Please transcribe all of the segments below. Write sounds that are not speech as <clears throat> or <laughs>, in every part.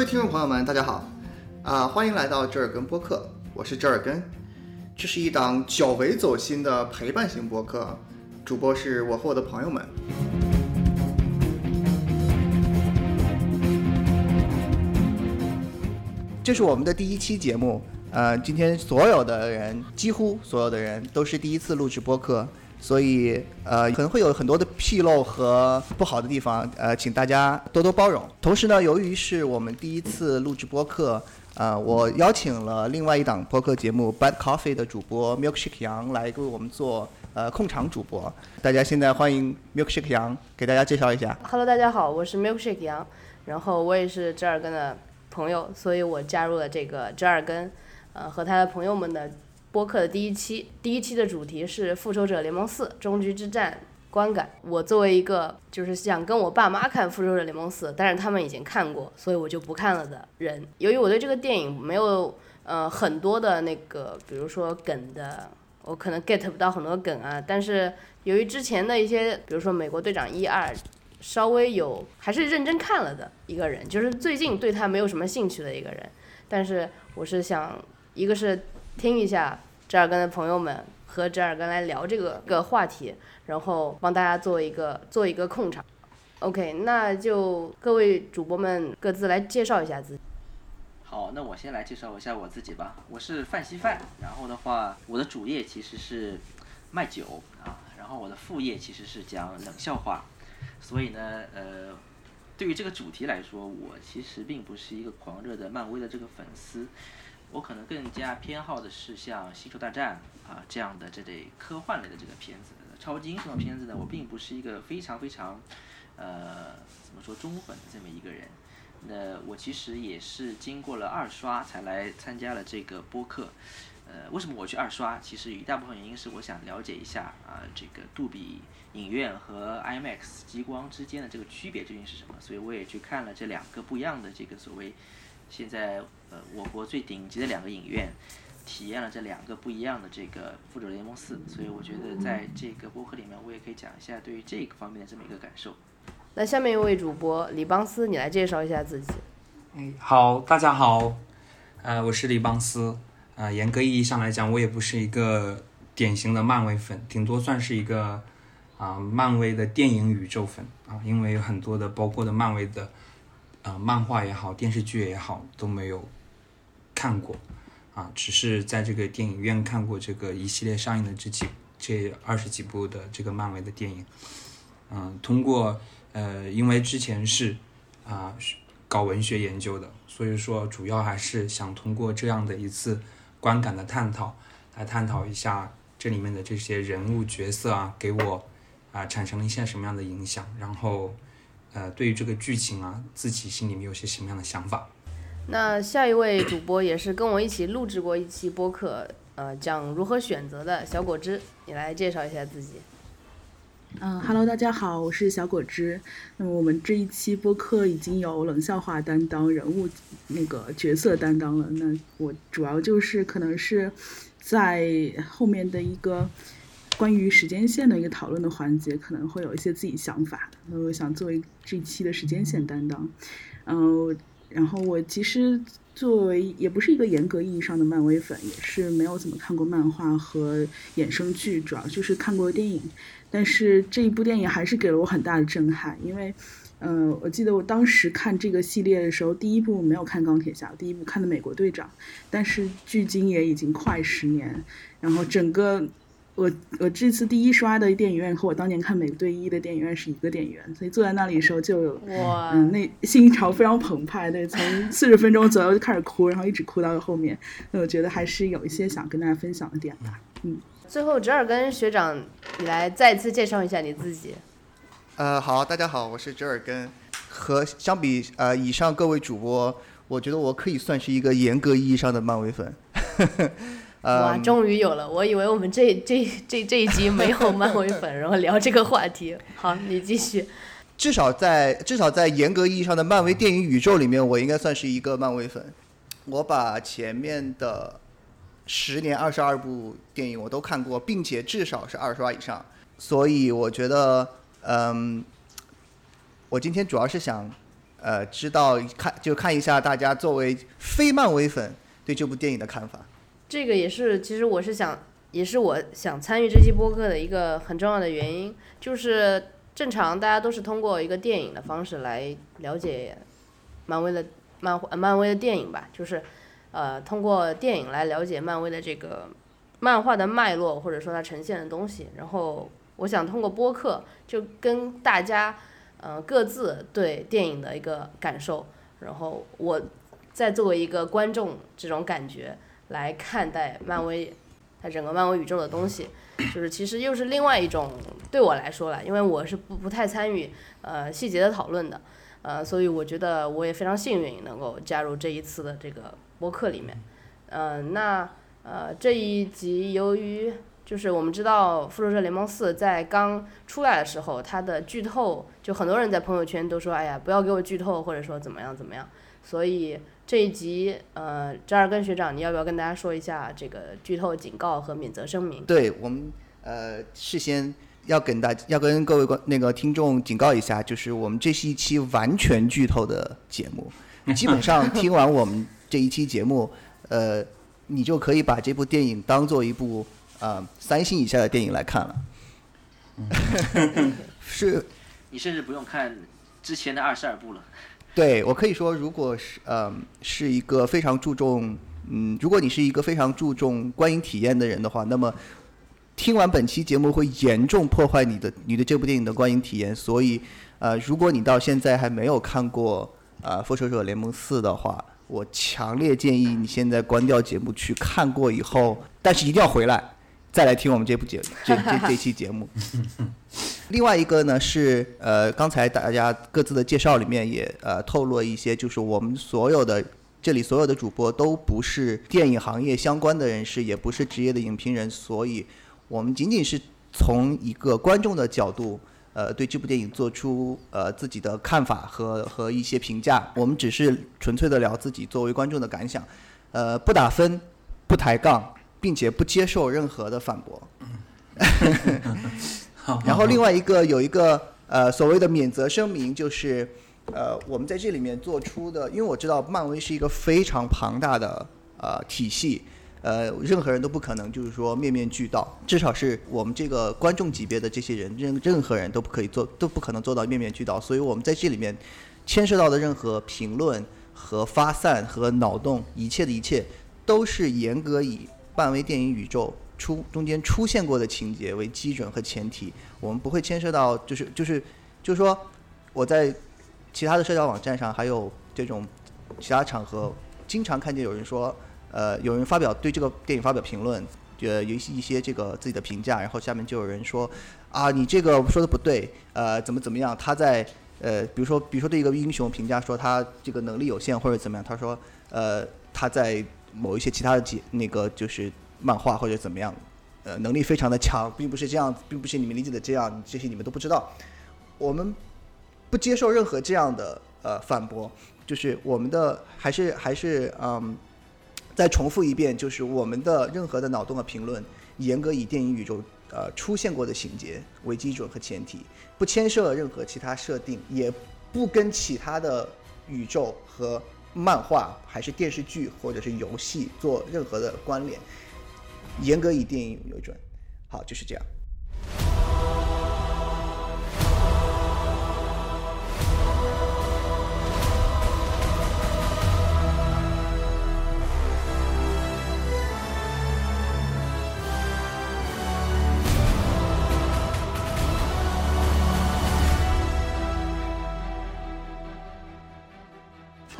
各位听众朋友们，大家好，啊，欢迎来到折耳根播客，我是折耳根，这是一档较为走心的陪伴型播客，主播是我和我的朋友们。这是我们的第一期节目，呃，今天所有的人，几乎所有的人都是第一次录制播客。所以，呃，可能会有很多的纰漏和不好的地方，呃，请大家多多包容。同时呢，由于是我们第一次录制播客，呃，我邀请了另外一档播客节目《Bad Coffee》的主播 Milkshake 杨来为我们做呃控场主播。大家现在欢迎 Milkshake 杨给大家介绍一下。Hello，大家好，我是 Milkshake 杨，然后我也是折耳根的朋友，所以我加入了这个折耳根，呃，和他的朋友们的。播客的第一期，第一期的主题是《复仇者联盟四：终局之战》观感。我作为一个就是想跟我爸妈看《复仇者联盟四》，但是他们已经看过，所以我就不看了的人。由于我对这个电影没有呃很多的那个，比如说梗的，我可能 get 不到很多梗啊。但是由于之前的一些，比如说《美国队长》一二，稍微有还是认真看了的一个人，就是最近对他没有什么兴趣的一个人。但是我是想，一个是。听一下折耳根的朋友们和折耳根来聊这个个话题，然后帮大家做一个做一个控场。OK，那就各位主播们各自来介绍一下自己。好，那我先来介绍一下我自己吧。我是范稀范，然后的话，我的主业其实是卖酒啊，然后我的副业其实是讲冷笑话。所以呢，呃，对于这个主题来说，我其实并不是一个狂热的漫威的这个粉丝。我可能更加偏好的是像《星球大战》啊这样的这类科幻类的这个片子，超级英雄的片子呢，我并不是一个非常非常，呃，怎么说忠粉的这么一个人。那我其实也是经过了二刷才来参加了这个播客。呃，为什么我去二刷？其实一大部分原因是我想了解一下啊，这个杜比影院和 IMAX 激光之间的这个区别究竟是什么。所以我也去看了这两个不一样的这个所谓现在。呃，我国最顶级的两个影院，体验了这两个不一样的这个《复仇者联盟四》，所以我觉得在这个播客里面，我也可以讲一下对于这个方面的这么一个感受。那下面一位主播李邦斯，你来介绍一下自己。哎，好，大家好，呃，我是李邦斯。呃，严格意义上来讲，我也不是一个典型的漫威粉，顶多算是一个啊漫威的电影宇宙粉啊，因为有很多的包括的漫威的呃漫画也好，电视剧也好都没有。看过，啊，只是在这个电影院看过这个一系列上映的这几这二十几部的这个漫威的电影，嗯，通过呃，因为之前是啊搞文学研究的，所以说主要还是想通过这样的一次观感的探讨，来探讨一下这里面的这些人物角色啊，给我啊产生了一些什么样的影响，然后呃，对于这个剧情啊，自己心里面有些什么样的想法。那下一位主播也是跟我一起录制过一期播客，呃，讲如何选择的小果汁，你来介绍一下自己。嗯哈喽，大家好，我是小果汁。那么我们这一期播客已经有冷笑话担当、人物那个角色担当了。那我主要就是可能是在后面的一个关于时间线的一个讨论的环节，可能会有一些自己想法。那我想作为这期的时间线担当，嗯。然后我其实作为也不是一个严格意义上的漫威粉，也是没有怎么看过漫画和衍生剧，主要就是看过电影。但是这一部电影还是给了我很大的震撼，因为，嗯，我记得我当时看这个系列的时候，第一部没有看钢铁侠，第一部看的美国队长，但是距今也已经快十年，然后整个。我我这次第一刷的电影院和我当年看《美队一》的电影院是一个电影院，所以坐在那里的时候就有嗯，那心潮非常澎湃，对，从四十分钟左右就开始哭，然后一直哭到后面。那我觉得还是有一些想跟大家分享的点吧。嗯，最后折耳根学长，你来再次介绍一下你自己。呃，好，大家好，我是折耳根。和相比呃以上各位主播，我觉得我可以算是一个严格意义上的漫威粉。<laughs> 哇，终于有了！我以为我们这这这这一集没有漫威粉，然后聊这个话题。<laughs> 好，你继续。至少在至少在严格意义上的漫威电影宇宙里面，我应该算是一个漫威粉。我把前面的十年二十二部电影我都看过，并且至少是二刷以上。所以我觉得，嗯，我今天主要是想，呃知道看就看一下大家作为非漫威粉对这部电影的看法。这个也是，其实我是想，也是我想参与这期播客的一个很重要的原因，就是正常大家都是通过一个电影的方式来了解漫威的漫、漫威的电影吧，就是呃通过电影来了解漫威的这个漫画的脉络，或者说它呈现的东西。然后我想通过播客，就跟大家呃各自对电影的一个感受，然后我再作为一个观众这种感觉。来看待漫威，它整个漫威宇宙的东西，就是其实又是另外一种对我来说了，因为我是不不太参与呃细节的讨论的，呃，所以我觉得我也非常幸运能够加入这一次的这个播客里面，呃，那呃这一集由于就是我们知道《复仇者联盟四》在刚出来的时候，它的剧透就很多人在朋友圈都说，哎呀，不要给我剧透，或者说怎么样怎么样，所以。这一集，呃，张二根学长，你要不要跟大家说一下这个剧透警告和免责声明？对我们，呃，事先要跟大要跟各位观那个听众警告一下，就是我们这是一期完全剧透的节目，<laughs> 基本上听完我们这一期节目，呃，你就可以把这部电影当做一部呃三星以下的电影来看了。<laughs> <laughs> 是，你甚至不用看之前的二十二部了。对我可以说，如果是呃是一个非常注重嗯，如果你是一个非常注重观影体验的人的话，那么听完本期节目会严重破坏你的你的这部电影的观影体验。所以呃，如果你到现在还没有看过呃《复仇者联盟四》的话，我强烈建议你现在关掉节目去看过以后，但是一定要回来再来听我们这部节 <laughs> 这这这期节目。<laughs> 另外一个呢是呃，刚才大家各自的介绍里面也呃透露了一些，就是我们所有的这里所有的主播都不是电影行业相关的人士，也不是职业的影评人，所以我们仅仅是从一个观众的角度，呃，对这部电影做出呃自己的看法和和一些评价。我们只是纯粹的聊自己作为观众的感想，呃，不打分，不抬杠，并且不接受任何的反驳。<laughs> 然后另外一个有一个呃所谓的免责声明，就是呃我们在这里面做出的，因为我知道漫威是一个非常庞大的呃体系，呃任何人都不可能就是说面面俱到，至少是我们这个观众级别的这些人，任任何人都不可以做，都不可能做到面面俱到，所以我们在这里面牵涉到的任何评论和发散和脑洞，一切的一切都是严格以漫威电影宇宙。出中间出现过的情节为基准和前提，我们不会牵涉到，就是就是就是说，我在其他的社交网站上还有这种其他场合，经常看见有人说，呃，有人发表对这个电影发表评论，呃，有一些这个自己的评价，然后下面就有人说，啊，你这个说的不对，呃，怎么怎么样？他在呃，比如说比如说对一个英雄评价说他这个能力有限或者怎么样，他说，呃，他在某一些其他的几那个就是。漫画或者怎么样，呃，能力非常的强，并不是这样，并不是你们理解的这样，这些你们都不知道。我们不接受任何这样的呃反驳，就是我们的还是还是嗯，再重复一遍，就是我们的任何的脑洞的评论，严格以电影宇宙呃出现过的情节为基准和前提，不牵涉任何其他设定，也不跟其他的宇宙和漫画还是电视剧或者是游戏做任何的关联。严格以电影为准，好，就是这样。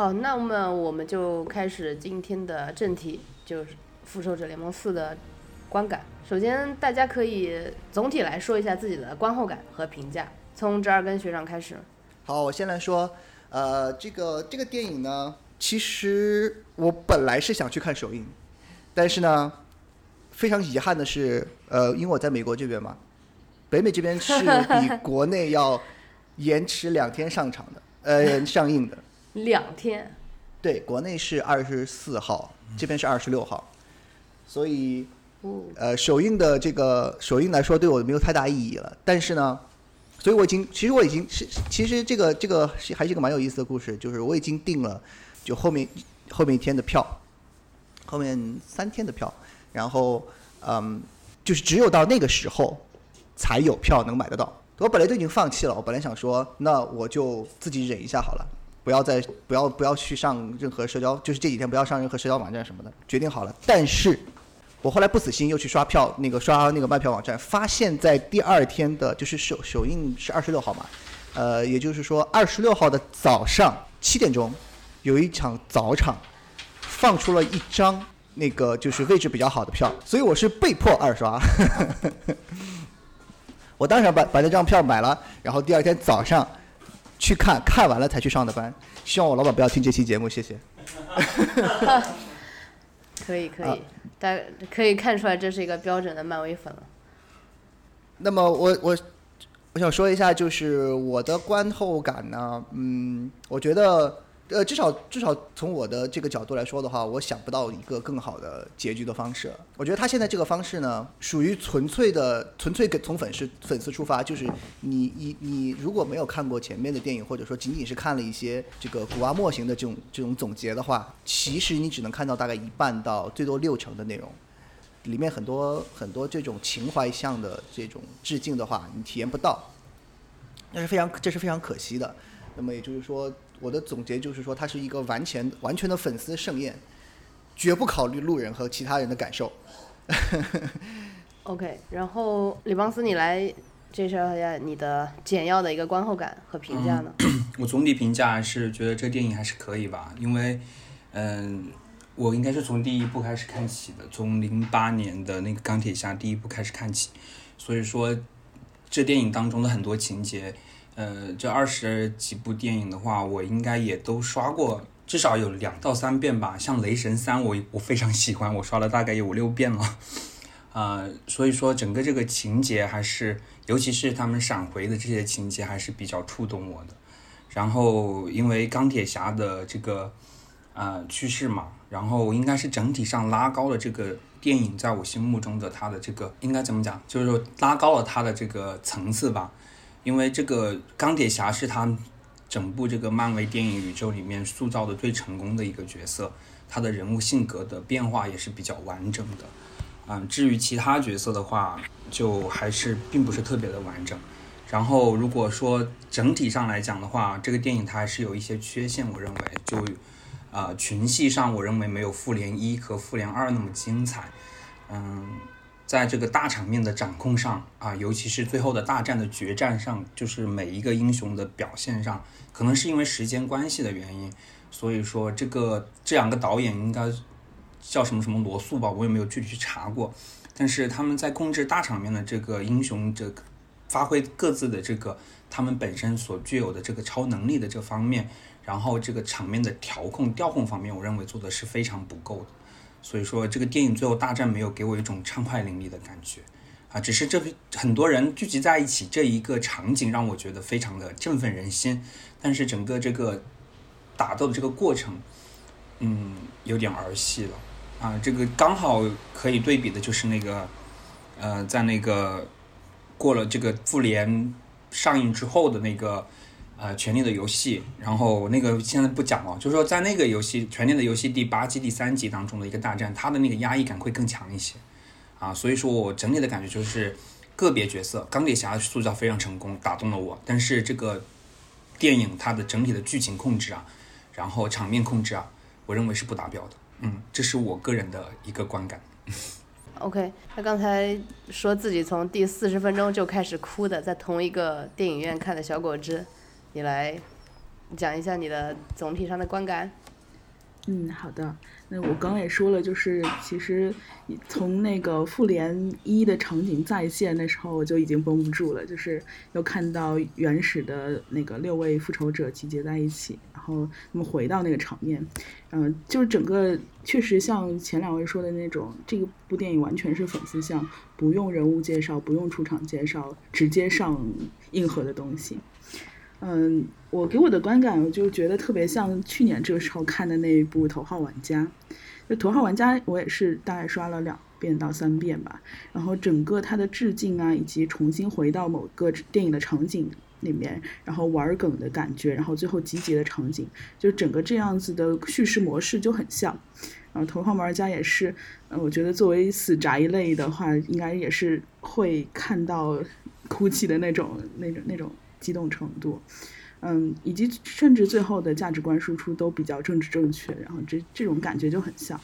好，那么我们就开始今天的正题，就是。复仇者联盟四的观感，首先大家可以总体来说一下自己的观后感和评价。从折耳根学长开始。好，我先来说，呃，这个这个电影呢，其实我本来是想去看首映，但是呢，非常遗憾的是，呃，因为我在美国这边嘛，北美这边是比国内要延迟两天上场的，呃，上映的。两天。对，国内是二十四号，这边是二十六号。所以，呃，首映的这个首映来说，对我没有太大意义了。但是呢，所以我已经，其实我已经是，其实这个这个是还是一个蛮有意思的故事，就是我已经订了就后面后面一天的票，后面三天的票，然后嗯，就是只有到那个时候才有票能买得到。我本来都已经放弃了，我本来想说，那我就自己忍一下好了，不要再不要不要去上任何社交，就是这几天不要上任何社交网站什么的，决定好了。但是我后来不死心，又去刷票，那个刷那个卖票网站，发现在第二天的，就是首首映是二十六号嘛，呃，也就是说二十六号的早上七点钟，有一场早场，放出了一张那个就是位置比较好的票，所以我是被迫二刷。<laughs> 我当时把把那张票买了，然后第二天早上去看看完了才去上的班。希望我老板不要听这期节目，谢谢。<laughs> 可以可啊以，大可以看出来这是一个标准的漫威粉了。那么我我我想说一下，就是我的观后感呢，嗯，我觉得呃，至少至少从我的这个角度来说的话，我想不到一个更好的结局的方式。我觉得他现在这个方式呢，属于纯粹的纯粹跟从粉丝粉丝出发，就是你你你如果没有看过前面的电影，或者说仅仅是看了一些这个古阿莫型的这种这种总结的话，其实你只能看到大概一半到最多六成的内容。里面很多很多这种情怀向的这种致敬的话，你体验不到，那是非常这是非常可惜的。那么也就是说，我的总结就是说，它是一个完全完全的粉丝盛宴，绝不考虑路人和其他人的感受。OK，然后李邦斯，你来介绍一下你的简要的一个观后感和评价呢？<clears throat> 我总体评价是觉得这电影还是可以吧，因为，嗯、我应该是从第一部开始看起的，从零八年的那个钢铁侠第一部开始看起，所以说这电影当中的很多情节，呃，这二十几部电影的话，我应该也都刷过，至少有两到三遍吧。像雷神三我，我非常喜欢，我刷了大概有五六遍了。啊、所以说整个这个情节还是，尤其是他们闪回的这些情节，还是比较触动我的。然后因为钢铁侠的这个呃去世嘛，然后应该是整体上拉高了这个电影在我心目中的它的这个应该怎么讲，就是说拉高了它的这个层次吧。因为这个钢铁侠是他整部这个漫威电影宇宙里面塑造的最成功的一个角色，他的人物性格的变化也是比较完整的。嗯，至于其他角色的话，就还是并不是特别的完整。然后如果说整体上来讲的话，这个电影它还是有一些缺陷，我认为就呃群戏上，我认为没有复联一和复联二那么精彩。嗯，在这个大场面的掌控上啊，尤其是最后的大战的决战上，就是每一个英雄的表现上，可能是因为时间关系的原因，所以说这个这两个导演应该叫什么什么罗素吧，我也没有具体去查过，但是他们在控制大场面的这个英雄这个发挥各自的这个他们本身所具有的这个超能力的这方面，然后这个场面的调控调控方面，我认为做的是非常不够的。所以说，这个电影最后大战没有给我一种畅快淋漓的感觉，啊，只是这很多人聚集在一起这一个场景让我觉得非常的振奋人心，但是整个这个打斗的这个过程，嗯，有点儿戏了，啊，这个刚好可以对比的就是那个，呃，在那个过了这个复联上映之后的那个。呃，《权力的游戏》，然后那个现在不讲了，就是说在那个游戏《权力的游戏》第八季第三集当中的一个大战，它的那个压抑感会更强一些，啊，所以说我整体的感觉就是个别角色，钢铁侠塑造非常成功，打动了我，但是这个电影它的整体的剧情控制啊，然后场面控制啊，我认为是不达标的，嗯，这是我个人的一个观感。<laughs> OK，他刚才说自己从第四十分钟就开始哭的，在同一个电影院看的小果汁，你来讲一下你的总体上的观感。嗯，好的。那我刚刚也说了，就是其实从那个复联一的场景再现的时候，我就已经绷不住了，就是又看到原始的那个六位复仇者集结在一起，然后他们回到那个场面，嗯、就是整个确实像前两位说的那种，这个部电影完全是粉丝向，不用人物介绍，不用出场介绍，直接上硬核的东西。嗯，我给我的观感，我就觉得特别像去年这个时候看的那一部《头号玩家》。就《头号玩家》，我也是大概刷了两遍到三遍吧。然后整个它的致敬啊，以及重新回到某个电影的场景里面，然后玩梗的感觉，然后最后集结的场景，就整个这样子的叙事模式就很像。然后《头号玩家》也是，嗯，我觉得作为死宅一类的话，应该也是会看到哭泣的那种、那种、那种激动程度。嗯，以及甚至最后的价值观输出都比较政治正确，然后这这种感觉就很像。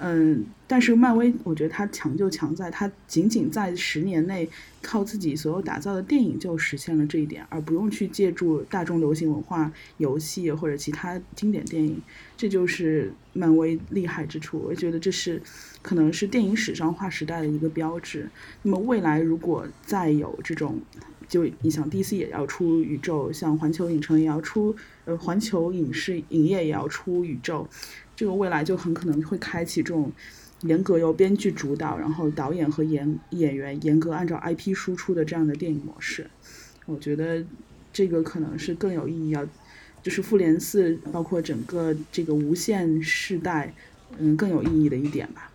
嗯，但是漫威，我觉得它强就强在它仅仅在十年内靠自己所有打造的电影就实现了这一点，而不用去借助大众流行文化、游戏或者其他经典电影，这就是漫威厉害之处。我觉得这是可能是电影史上划时代的一个标志。那么未来如果再有这种，就你想 DC 也要出宇宙，像环球影城也要出，呃，环球影视影业也要出宇宙。这个未来就很可能会开启这种严格由编剧主导，然后导演和演演员严格按照 IP 输出的这样的电影模式。我觉得这个可能是更有意义，要就是复联四，包括整个这个无限世代，嗯，更有意义的一点吧。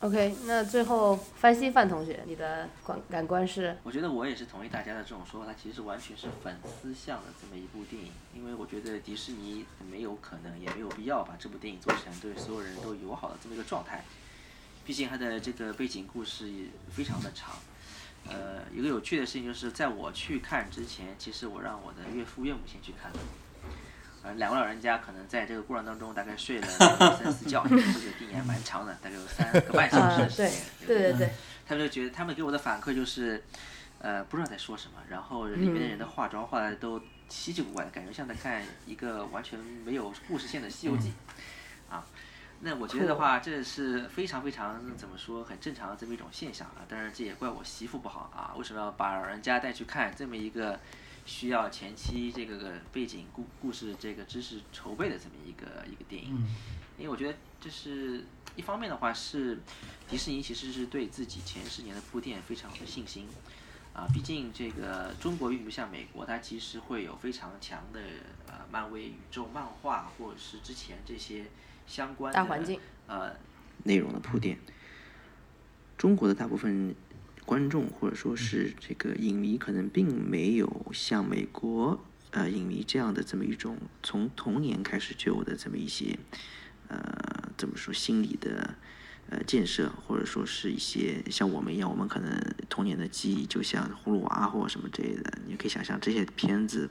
OK，那最后范西范同学，你的感感官是？我觉得我也是同意大家的这种说法，它其实完全是粉丝向的这么一部电影，因为我觉得迪士尼没有可能，也没有必要把这部电影做成对所有人都友好的这么一个状态，毕竟它的这个背景故事非常的长。呃，一个有趣的事情就是在我去看之前，其实我让我的岳父岳母先去看了。呃，两位老人家可能在这个过程当中大概睡了 <laughs> 三四觉，这个电影还蛮长的，大概有三个半小时的时间。对对对。他们就觉得，他们给我的反馈就是，呃，不知道在说什么，然后里面的人的化妆化的都稀奇古怪的，感觉像在看一个完全没有故事线的《西游记》。啊，那我觉得的话，这是非常非常怎么说，很正常的这么一种现象啊。当然，这也怪我媳妇不好啊，为什么要把老人家带去看这么一个？需要前期这个背景故故事这个知识筹备的这么一个一个电影，因为我觉得这是一方面的话是迪士尼其实是对自己前十年的铺垫非常有信心，啊，毕竟这个中国并不像美国，它其实会有非常强的呃漫威宇宙漫画或者是之前这些相关的呃内容的铺垫，中国的大部分。观众或者说是这个影迷，可能并没有像美国呃影迷这样的这么一种从童年开始就有的这么一些呃怎么说心理的呃建设，或者说是一些像我们一样，我们可能童年的记忆就像葫芦娃或什么之类的，你可以想象这些片子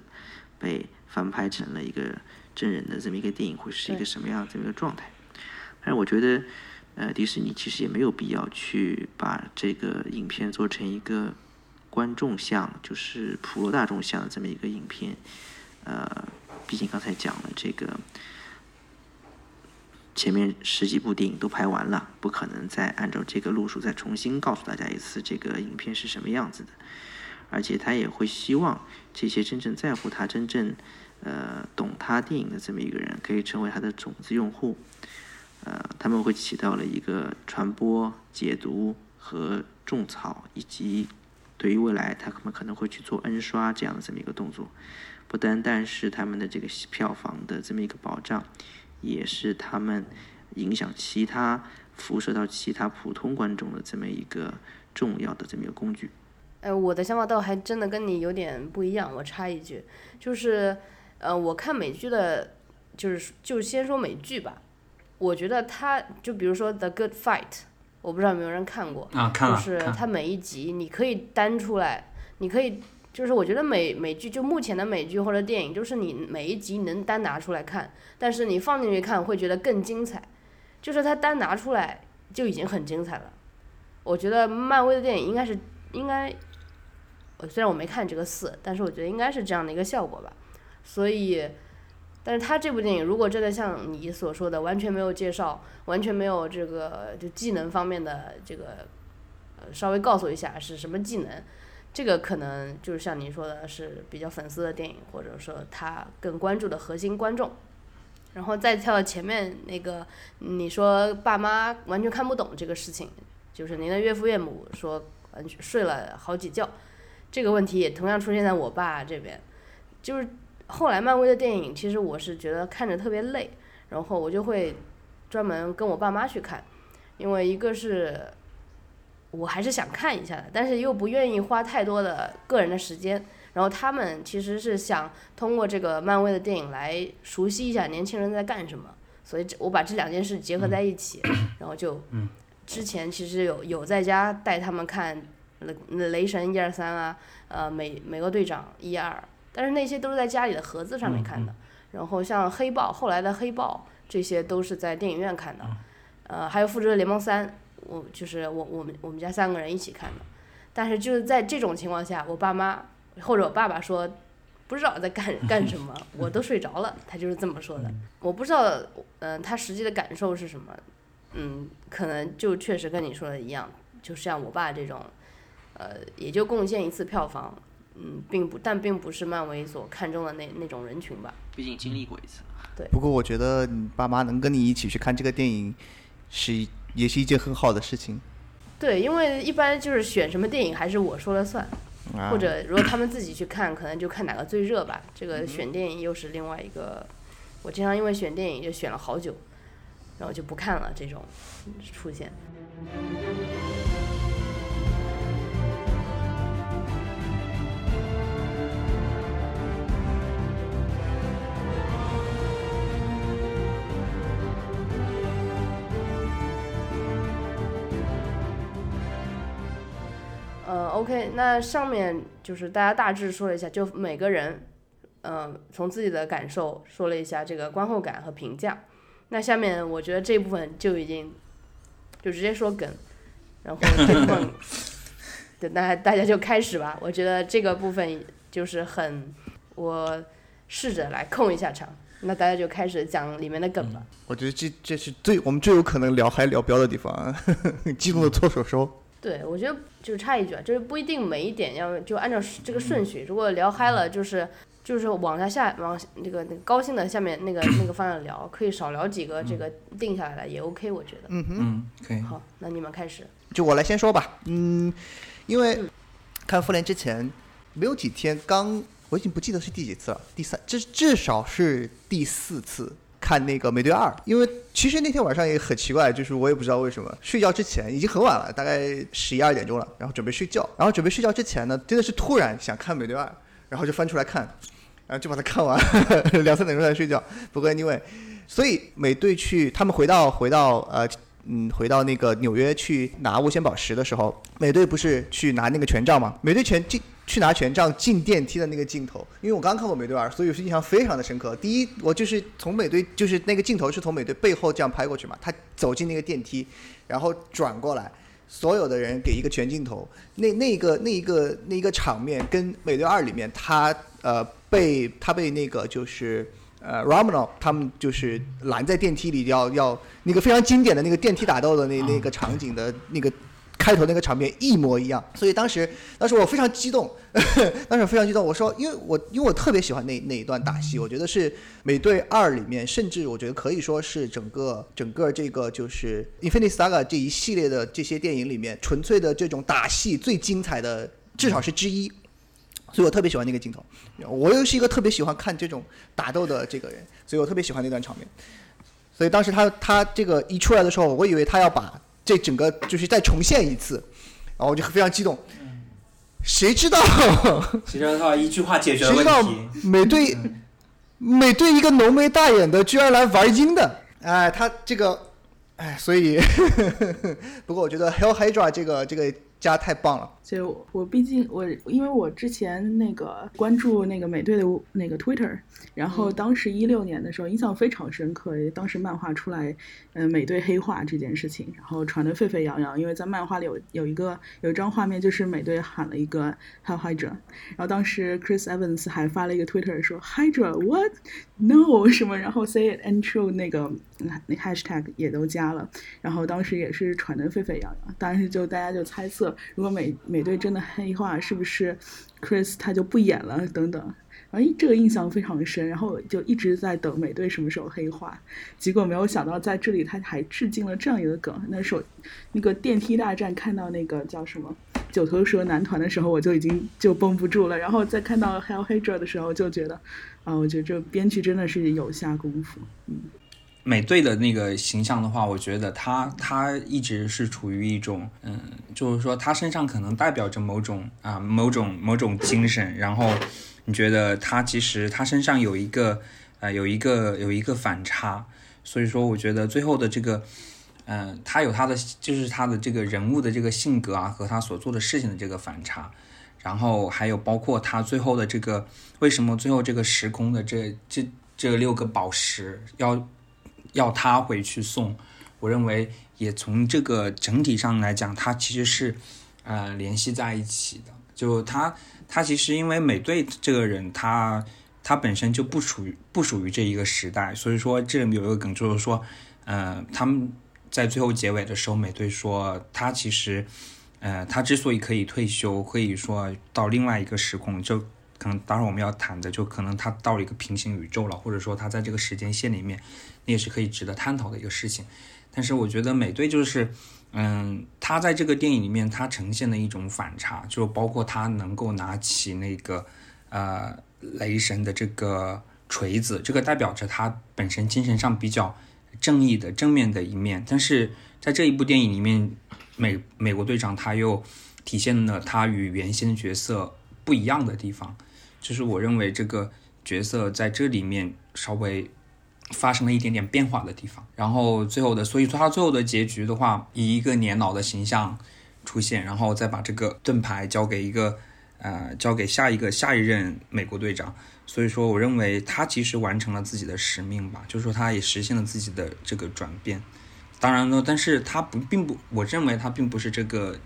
被翻拍成了一个真人的这么一个电影，会是一个什么样这么一个状态？但是我觉得。呃，迪士尼其实也没有必要去把这个影片做成一个观众向，就是普罗大众向的这么一个影片。呃，毕竟刚才讲了这个，前面十几部电影都拍完了，不可能再按照这个路数再重新告诉大家一次这个影片是什么样子的。而且他也会希望这些真正在乎他、真正呃懂他电影的这么一个人，可以成为他的种子用户。呃，他们会起到了一个传播、解读和种草，以及对于未来他们可能会去做 N 刷这样的这么一个动作，不单单是他们的这个票房的这么一个保障，也是他们影响其他、辐射到其他普通观众的这么一个重要的这么一个工具。呃，我的想法倒还真的跟你有点不一样。我插一句，就是呃，我看美剧的，就是就先说美剧吧。我觉得他就比如说《The Good Fight》，我不知道有没有人看过，就是它每一集你可以单出来，你可以就是我觉得美美剧就目前的美剧或者电影，就是你每一集能单拿出来看，但是你放进去看会觉得更精彩，就是它单拿出来就已经很精彩了。我觉得漫威的电影应该是应该，虽然我没看这个四，但是我觉得应该是这样的一个效果吧，所以。但是他这部电影如果真的像你所说的完全没有介绍，完全没有这个就技能方面的这个，呃，稍微告诉一下是什么技能，这个可能就是像你说的是比较粉丝的电影，或者说他更关注的核心观众。然后再跳到前面那个，你说爸妈完全看不懂这个事情，就是您的岳父岳母说完全睡了好几觉，这个问题也同样出现在我爸这边，就是。后来漫威的电影，其实我是觉得看着特别累，然后我就会专门跟我爸妈去看，因为一个是我还是想看一下的，但是又不愿意花太多的个人的时间。然后他们其实是想通过这个漫威的电影来熟悉一下年轻人在干什么，所以这我把这两件事结合在一起，然后就之前其实有有在家带他们看雷雷神一二三啊，呃美美国队长一二，但是那些都是在家里的盒子上面看的。然后像黑豹后来的黑豹这些都是在电影院看的，呃还有复仇者联盟三，我就是我我们我们家三个人一起看的，但是就是在这种情况下，我爸妈。或者我爸爸说，不知道在干干什么，<laughs> 我都睡着了，他就是这么说的。我不知道，嗯，他实际的感受是什么？嗯，可能就确实跟你说的一样，就像我爸这种，呃，也就贡献一次票房，嗯，并不，但并不是漫威所看中的那那种人群吧。毕竟经历过一次。对。不过我觉得你爸妈能跟你一起去看这个电影，是也是一件很好的事情。对，因为一般就是选什么电影还是我说了算。或者如果他们自己去看，可能就看哪个最热吧。<coughs> 这个选电影又是另外一个，我经常因为选电影就选了好久，然后就不看了。这种出现。，OK，那上面就是大家大致说了一下，就每个人，嗯，从自己的感受说了一下这个观后感和评价。那下面我觉得这部分就已经就直接说梗，然后这部分，<laughs> 等大家大家就开始吧。我觉得这个部分就是很，我试着来控一下场，那大家就开始讲里面的梗吧。我觉得这这是最我们最有可能聊还聊标的地方，<laughs> 激动的搓手手。对，我觉得就是插一句啊，就是不一定每一点要就按照这个顺序。如果聊嗨了，就是就是往下下往那个那个高兴的下面那个那个方向聊，可以少聊几个，这个定下来了也 OK，我觉得。嗯哼，可以。好，那你们开始。就我来先说吧，嗯，因为看复联之前没有几天，刚我已经不记得是第几次了，第三，至至少是第四次。看那个美队二，因为其实那天晚上也很奇怪，就是我也不知道为什么，睡觉之前已经很晚了，大概十一二点钟了，然后准备睡觉，然后准备睡觉之前呢，真的是突然想看美队二，然后就翻出来看，然后就把它看完，<laughs> 两三点钟才睡觉。不过 anyway，所以美队去他们回到回到呃嗯回到那个纽约去拿无限宝石的时候，美队不是去拿那个权杖吗？美队全进。去拿权杖进电梯的那个镜头，因为我刚看过美队二，所以我是印象非常的深刻。第一，我就是从美队，就是那个镜头是从美队背后这样拍过去嘛，他走进那个电梯，然后转过来，所有的人给一个全镜头，那那个那一个那一个场面跟美队二里面他呃被他被那个就是呃 Romano 他们就是拦在电梯里要要那个非常经典的那个电梯打斗的那那个场景的那个。开头那个场面一模一样，所以当时当时我非常激动，<laughs> 当时非常激动。我说，因为我因为我特别喜欢那那一段打戏，我觉得是美队二里面，甚至我觉得可以说是整个整个这个就是《Infinity Saga》这一系列的这些电影里面，纯粹的这种打戏最精彩的，至少是之一。所以我特别喜欢那个镜头。我又是一个特别喜欢看这种打斗的这个人，所以我特别喜欢那段场面。所以当时他他这个一出来的时候，我以为他要把。这整个就是再重现一次，然后我就非常激动。谁知道？<laughs> 谁知道一句话解决了问题？美队，美队一个浓眉大眼的居然来玩阴的，哎，他这个，哎，所以，<laughs> 不过我觉得 Hell Hydra 这个这个。家太棒了！就我毕竟我因为我之前那个关注那个美队的那个 Twitter，然后当时一六年的时候印象非常深刻，当时漫画出来，嗯，美队黑化这件事情，然后传得沸沸扬扬。因为在漫画里有有一个有一张画面，就是美队喊了一个 Hell Hydra，然后当时 Chris Evans 还发了一个 Twitter 说 Hydra what no 什么，然后 Say it and true 那个那 Hashtag 也都加了，然后当时也是传得沸沸扬扬，当时就大家就猜测。如果美美队真的黑化，是不是 Chris 他就不演了？等等，然后，这个印象非常深，然后就一直在等美队什么时候黑化。结果没有想到在这里他还致敬了这样一个梗。那时候那个电梯大战看到那个叫什么九头蛇男团的时候，我就已经就绷不住了。然后再看到 Hell Hydra 的时候，就觉得啊，我觉得这编剧真的是有下功夫。嗯美队的那个形象的话，我觉得他他一直是处于一种，嗯，就是说他身上可能代表着某种啊某种某种精神，然后你觉得他其实他身上有一个呃有一个有一个反差，所以说我觉得最后的这个，嗯，他有他的就是他的这个人物的这个性格啊和他所做的事情的这个反差，然后还有包括他最后的这个为什么最后这个时空的这这这六个宝石要。要他回去送，我认为也从这个整体上来讲，他其实是，呃，联系在一起的。就他，他其实因为美队这个人，他他本身就不属于不属于这一个时代，所以说这里面有一个梗，就是说，呃，他们在最后结尾的时候，美队说他其实，呃，他之所以可以退休，可以说到另外一个时空，就可能待会我们要谈的，就可能他到了一个平行宇宙了，或者说他在这个时间线里面。也是可以值得探讨的一个事情，但是我觉得美队就是，嗯，他在这个电影里面，他呈现的一种反差，就包括他能够拿起那个，呃，雷神的这个锤子，这个代表着他本身精神上比较正义的正面的一面，但是在这一部电影里面，美美国队长他又体现了他与原先角色不一样的地方，就是我认为这个角色在这里面稍微。发生了一点点变化的地方，然后最后的，所以说他最后的结局的话，以一个年老的形象出现，然后再把这个盾牌交给一个，呃，交给下一个下一任美国队长。所以说，我认为他其实完成了自己的使命吧，就是说他也实现了自己的这个转变。当然呢，但是他不并不，我认为他并不是这个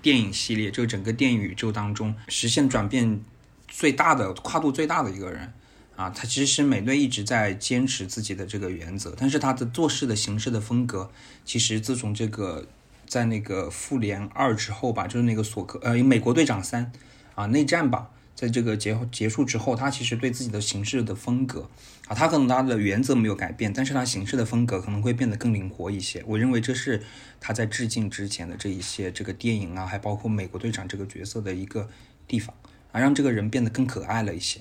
电影系列，这个整个电影宇宙当中实现转变最大的跨度最大的一个人。啊，他其实美队一直在坚持自己的这个原则，但是他的做事的形式的风格，其实自从这个在那个复联二之后吧，就是那个索克呃美国队长三啊内战吧，在这个结结束之后，他其实对自己的形式的风格啊，他可能他的原则没有改变，但是他形式的风格可能会变得更灵活一些。我认为这是他在致敬之前的这一些这个电影啊，还包括美国队长这个角色的一个地方啊，让这个人变得更可爱了一些。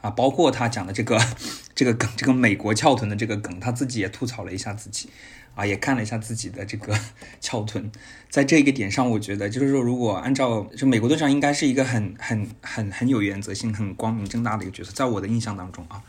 啊，包括他讲的这个 <laughs> 这个梗，这个美国翘臀的这个梗，他自己也吐槽了一下自己，啊，也看了一下自己的这个 <laughs> 翘臀，在这个点上，我觉得就是说，如果按照就美国队长应该是一个很很很很有原则性、很光明正大的一个角色，在我的印象当中啊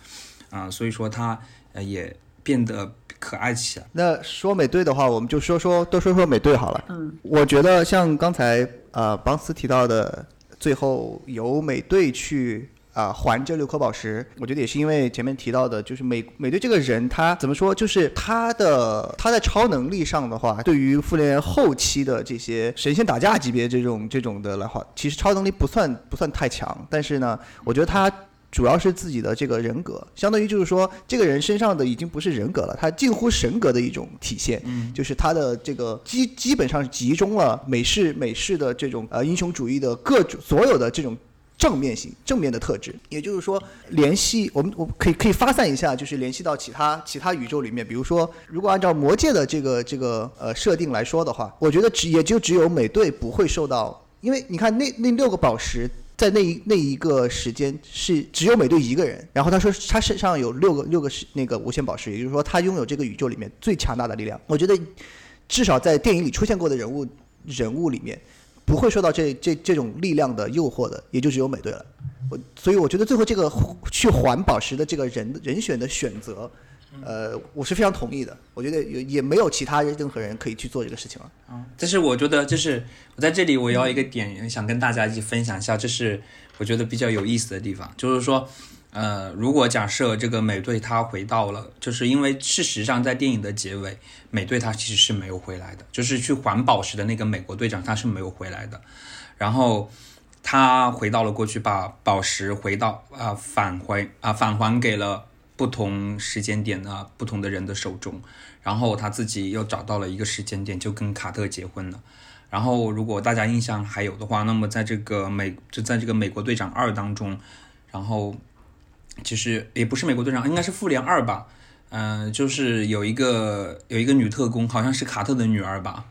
啊，所以说他呃也变得可爱起来。那说美队的话，我们就说说多说说美队好了。嗯，我觉得像刚才呃邦斯提到的，最后由美队去。啊，还这六颗宝石，我觉得也是因为前面提到的，就是美美队这个人，他怎么说，就是他的他在超能力上的话，对于复联后期的这些神仙打架级别这种这种的来话，其实超能力不算不算太强，但是呢，我觉得他主要是自己的这个人格，相当于就是说，这个人身上的已经不是人格了，他近乎神格的一种体现，嗯。就是他的这个基基本上是集中了美式美式的这种呃英雄主义的各种所有的这种。正面性正面的特质，也就是说，联系我们我可以可以发散一下，就是联系到其他其他宇宙里面。比如说，如果按照魔界的这个这个呃设定来说的话，我觉得只也就只有美队不会受到，因为你看那那六个宝石在那一那一个时间是只有美队一个人，然后他说他身上有六个六个是那个无限宝石，也就是说他拥有这个宇宙里面最强大的力量。我觉得至少在电影里出现过的人物人物里面。不会受到这这这种力量的诱惑的，也就只有美队了。我所以我觉得最后这个去还宝石的这个人人选的选择，呃，我是非常同意的。我觉得也也没有其他任何人可以去做这个事情了。嗯，但是我觉得就是我在这里我要一个点想跟大家一起分享一下，这是我觉得比较有意思的地方，就是说。呃，如果假设这个美队他回到了，就是因为事实上在电影的结尾，美队他其实是没有回来的，就是去还宝石的那个美国队长他是没有回来的，然后他回到了过去，把宝石回到啊返回啊返还给了不同时间点的不同的人的手中，然后他自己又找到了一个时间点，就跟卡特结婚了。然后如果大家印象还有的话，那么在这个美就在这个美国队长二当中，然后。其实也不是美国队长，应该是复联二吧，嗯，就是有一个有一个女特工，好像是卡特的女儿吧，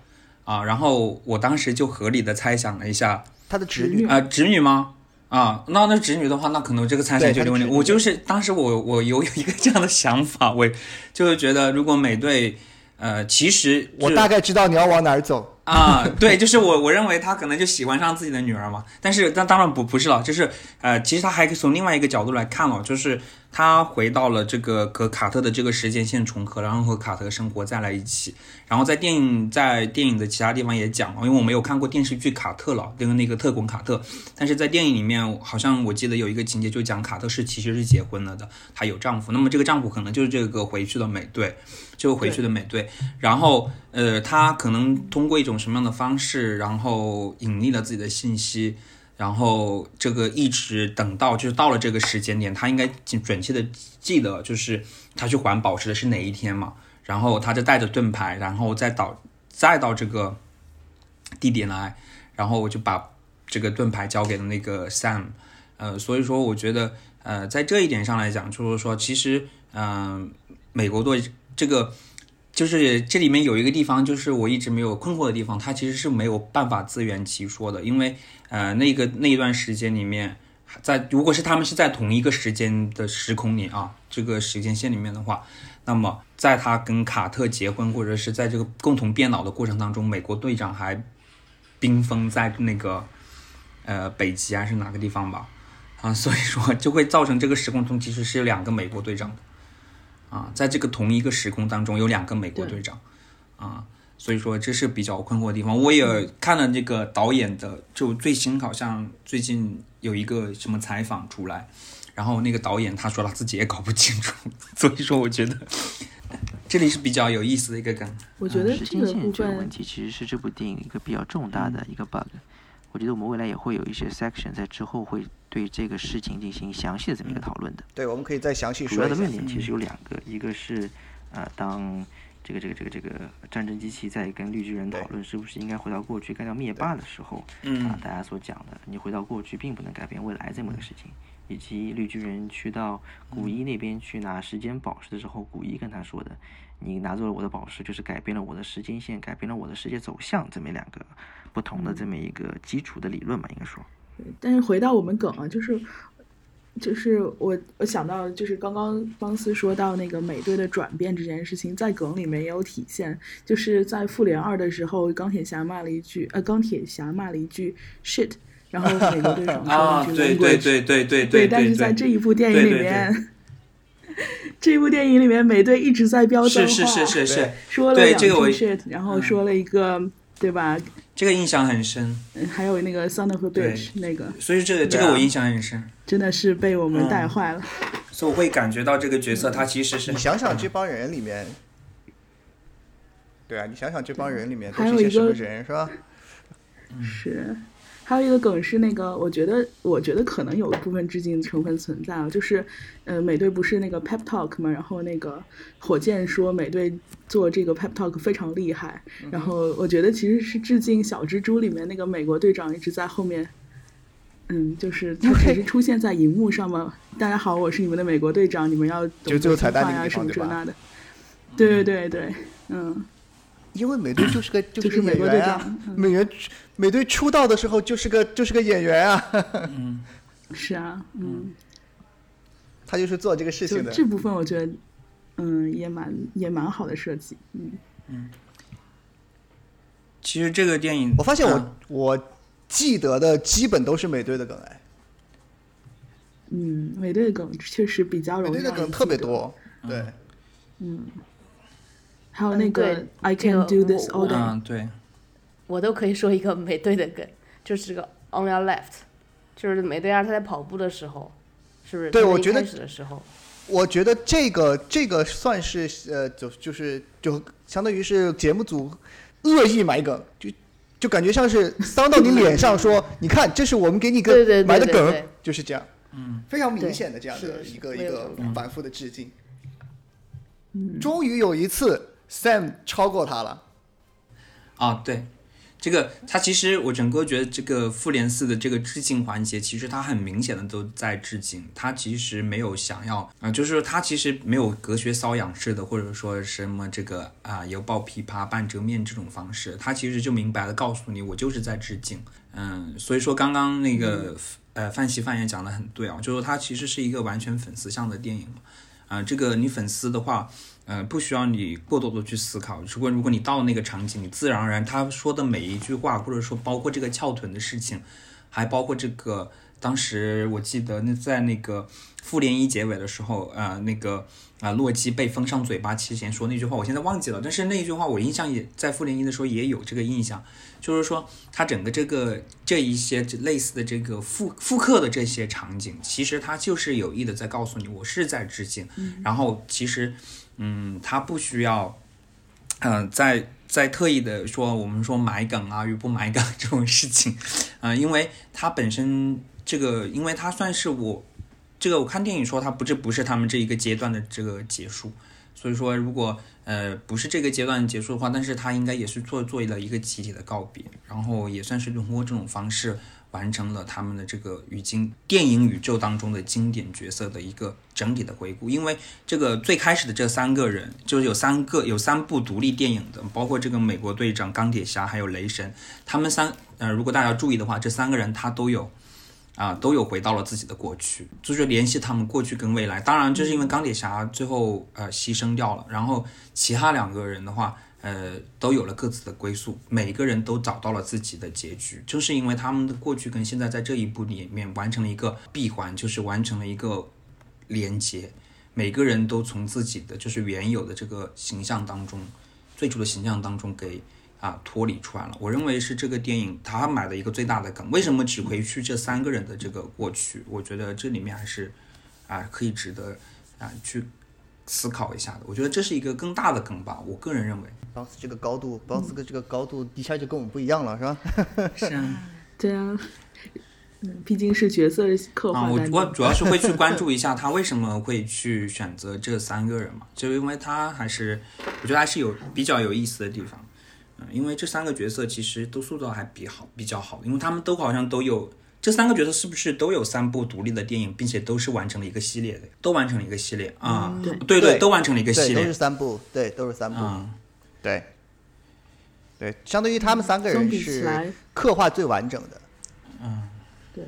啊，然后我当时就合理的猜想了一下，她的侄女啊，侄女吗？啊，那那侄女的话，那可能这个猜想就有问题。我就是当时我我有有一个这样的想法，我就是觉得如果美队，呃，其实我大概知道你要往哪儿走。啊，对，就是我，我认为他可能就喜欢上自己的女儿嘛。但是，但当然不不是了，就是呃，其实他还可以从另外一个角度来看了，就是他回到了这个和卡特的这个时间线重合，然后和卡特生活在了一起。然后在电影在电影的其他地方也讲了，因为我没有看过电视剧《卡特》了，那个那个特工卡特。但是在电影里面，好像我记得有一个情节就讲卡特是其实是结婚了的，她有丈夫。那么这个丈夫可能就是这个回去的美队。就回去的美队，然后呃，他可能通过一种什么样的方式，然后隐匿了自己的信息，然后这个一直等到就是到了这个时间点，他应该准确的记得就是他去还宝石的是哪一天嘛，然后他就带着盾牌，然后再到再到这个地点来，然后我就把这个盾牌交给了那个 Sam，呃，所以说我觉得呃，在这一点上来讲，就是说其实嗯，美国队。这个就是这里面有一个地方，就是我一直没有困惑的地方，它其实是没有办法自圆其说的，因为呃，那个那一段时间里面，在如果是他们是在同一个时间的时空里啊，这个时间线里面的话，那么在他跟卡特结婚，或者是在这个共同变老的过程当中，美国队长还冰封在那个呃北极还是哪个地方吧，啊，所以说就会造成这个时空中其实是有两个美国队长的。啊，在这个同一个时空当中有两个美国队长，啊，所以说这是比较困惑的地方。我也看了这个导演的，就最新好像最近有一个什么采访出来，然后那个导演他说他自己也搞不清楚，<laughs> 所以说我觉得这里是比较有意思的一个梗。我觉得时间线这个问题其实是这部电影一个比较重大的一个 bug。我觉得我们未来也会有一些 section 在之后会对这个事情进行详细的这么一个讨论的。对，我们可以再详细说。主要的论点其实有两个，一个是，呃，当这个这个这个这个战争机器在跟绿巨人讨论是不是应该回到过去干掉灭霸的时候，啊，大家所讲的，你回到过去并不能改变未来这么个事情，以及绿巨人去到古一那边去拿时间宝石的时候，古一跟他说的，你拿走了我的宝石，就是改变了我的时间线，改变了我的世界走向，这么两个。不同的这么一个基础的理论吧，应该说。但是回到我们梗啊，就是，就是我我想到，就是刚刚邦斯说到那个美队的转变这件事情，在梗里面也有体现。就是在复联二的时候，钢铁侠骂了一句，呃，钢铁侠骂了一句 shit，然后美国队长说了一句对对对对对对。但是在这一部电影里面，这一部电影里面，美队一直在飙脏话，是是是是，说了两句 shit，然后说了一个。对吧？这个印象很深。嗯，还有那个 “son of a bitch” 那个，所以这个这个我印象很深。真的是被我们带坏了。所以我会感觉到这个角色他其实是……你想想这帮人里面，对啊，你想想这帮人里面都是一些什么人，是吧？是。还有一个梗是那个，我觉得，我觉得可能有一部分致敬成分存在啊，就是，呃，美队不是那个 pep talk 嘛，然后那个火箭说美队做这个 pep talk 非常厉害，然后我觉得其实是致敬小蜘蛛里面那个美国队长一直在后面，嗯，就是 <laughs> 他只是出现在荧幕上嘛，大家好，我是你们的美国队长，你们要就最后彩蛋呀什么这那的，对对对对，嗯。因为美队 <clears throat> 就是个就是演员啊，美员美队出道的时候就是个就是个演员啊。嗯，是啊，嗯，他就是做这个事情的。这部分我觉得，嗯，也蛮也蛮好的设计。嗯嗯。其实这个电影，我发现我我记得的基本都是美队的梗哎。嗯，美队的梗确实比较容易。美队的梗特别多，对，嗯。还有那个 I can do this all day。嗯，对，我都可以说一个美队的梗，就是个 On your left，就是美队二他在跑步的时候，是不是？对，我觉得开始的时候，我觉得这个这个算是呃，就就是就相当于是节目组恶意埋梗，就就感觉像是伤到你脸上，说你看这是我们给你个埋的梗，就是这样，嗯，非常明显的这样的一个一个反复的致敬，嗯，终于有一次。Sam 超过他了，啊，对，这个他其实我整个觉得这个复联四的这个致敬环节，其实他很明显的都在致敬，他其实没有想要啊，就是说他其实没有隔靴搔痒式的，或者说什么这个啊犹抱琵琶半遮面这种方式，他其实就明白的告诉你，我就是在致敬，嗯，所以说刚刚那个呃范西范也讲的很对啊，就是他其实是一个完全粉丝向的电影嘛。啊、这个你粉丝的话，呃，不需要你过多的去思考。如果如果你到那个场景，你自然而然他说的每一句话，或者说包括这个翘臀的事情，还包括这个当时我记得那在那个复联一结尾的时候，呃，那个啊、洛基被封上嘴巴之前说那句话，我现在忘记了，但是那一句话我印象也在复联一的时候也有这个印象，就是说他整个这个这一些类似的这个复复刻的这些场景，其实他就是有意的在告诉你，我是在致敬，然后其实嗯，他不需要。嗯、在在特意的说，我们说埋梗啊与不埋梗这种事情，嗯、<laughs> 因为他本身这个，因为他算是我这个我看电影说他不是不是他们这一个阶段的这个结束，所以说如果呃不是这个阶段结束的话，但是他应该也是做做了一个集体的告别，然后也算是通过这种方式完成了他们的这个语经电影宇宙当中的经典角色的一个整体的回顾。因为这个最开始的这三个人，就是有三个有三部独立电影的，包括这个美国队长、钢铁侠还有雷神，他们三呃，如果大家注意的话，这三个人他都有。啊，都有回到了自己的过去，就是联系他们过去跟未来。当然，就是因为钢铁侠最后呃牺牲掉了，然后其他两个人的话，呃，都有了各自的归宿，每个人都找到了自己的结局，就是因为他们的过去跟现在在这一步里面完成了一个闭环，就是完成了一个连接，每个人都从自己的就是原有的这个形象当中，最初的形象当中给啊脱离出来了。我认为是这个电影他买的一个最大的梗。为什么只回去这三个人的这个过去？我觉得这里面还是啊可以值得啊去思考一下的。我觉得这是一个更大的梗吧，我个人认为。邦斯这个高度，邦斯的这个高度一下就跟我们不一样了，是吧？<laughs> 是啊。对啊，嗯，毕竟是角色刻啊，我画担当。我 <laughs> 主要是会去关注一下他为什么会去选择这三个人嘛，就因为他还是我觉得还是有比较有意思的地方，嗯，因为这三个角色其实都塑造还比好比较好，因为他们都好像都有这三个角色是不是都有三部独立的电影，并且都是完成了一个系列的，都完成了一个系列啊，对。对对都完成了一个系列，都是，三部，对，都是三部，嗯，对，对，相对于他们三个人是比起来，刻画最完整的，嗯。对，